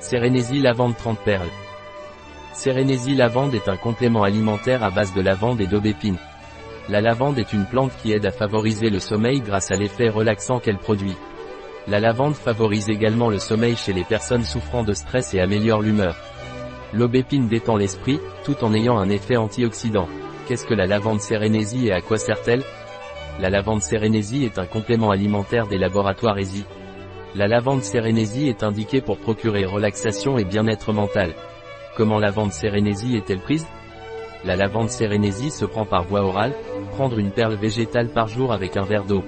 Sérénésie lavande 30 perles. Sérénésie lavande est un complément alimentaire à base de lavande et d'aubépine. La lavande est une plante qui aide à favoriser le sommeil grâce à l'effet relaxant qu'elle produit. La lavande favorise également le sommeil chez les personnes souffrant de stress et améliore l'humeur. L'aubépine détend l'esprit, tout en ayant un effet antioxydant. Qu'est-ce que la lavande sérénésie et à quoi sert-elle? La lavande sérénésie est un complément alimentaire des laboratoires ESI. La lavande sérénésie est indiquée pour procurer relaxation et bien-être mental. Comment la lavande sérénésie est-elle prise? La lavande sérénésie se prend par voie orale, prendre une perle végétale par jour avec un verre d'eau.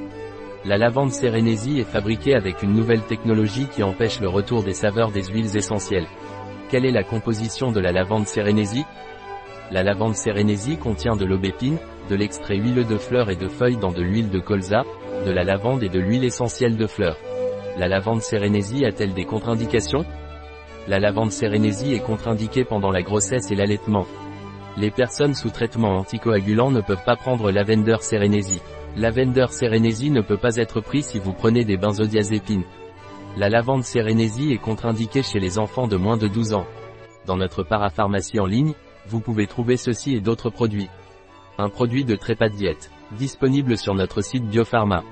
La lavande sérénésie est fabriquée avec une nouvelle technologie qui empêche le retour des saveurs des huiles essentielles. Quelle est la composition de la lavande sérénésie? La lavande sérénésie contient de l'aubépine, de l'extrait huileux de fleurs et de feuilles dans de l'huile de colza, de la lavande et de l'huile essentielle de fleurs. La lavande sérénésie a-t-elle des contre-indications? La lavande sérénésie est contre-indiquée pendant la grossesse et l'allaitement. Les personnes sous traitement anticoagulant ne peuvent pas prendre lavender sérénésie. Lavender sérénésie ne peut pas être pris si vous prenez des benzodiazépines. La lavande sérénésie est contre-indiquée chez les enfants de moins de 12 ans. Dans notre parapharmacie en ligne, vous pouvez trouver ceci et d'autres produits. Un produit de trépas diète, disponible sur notre site Biopharma.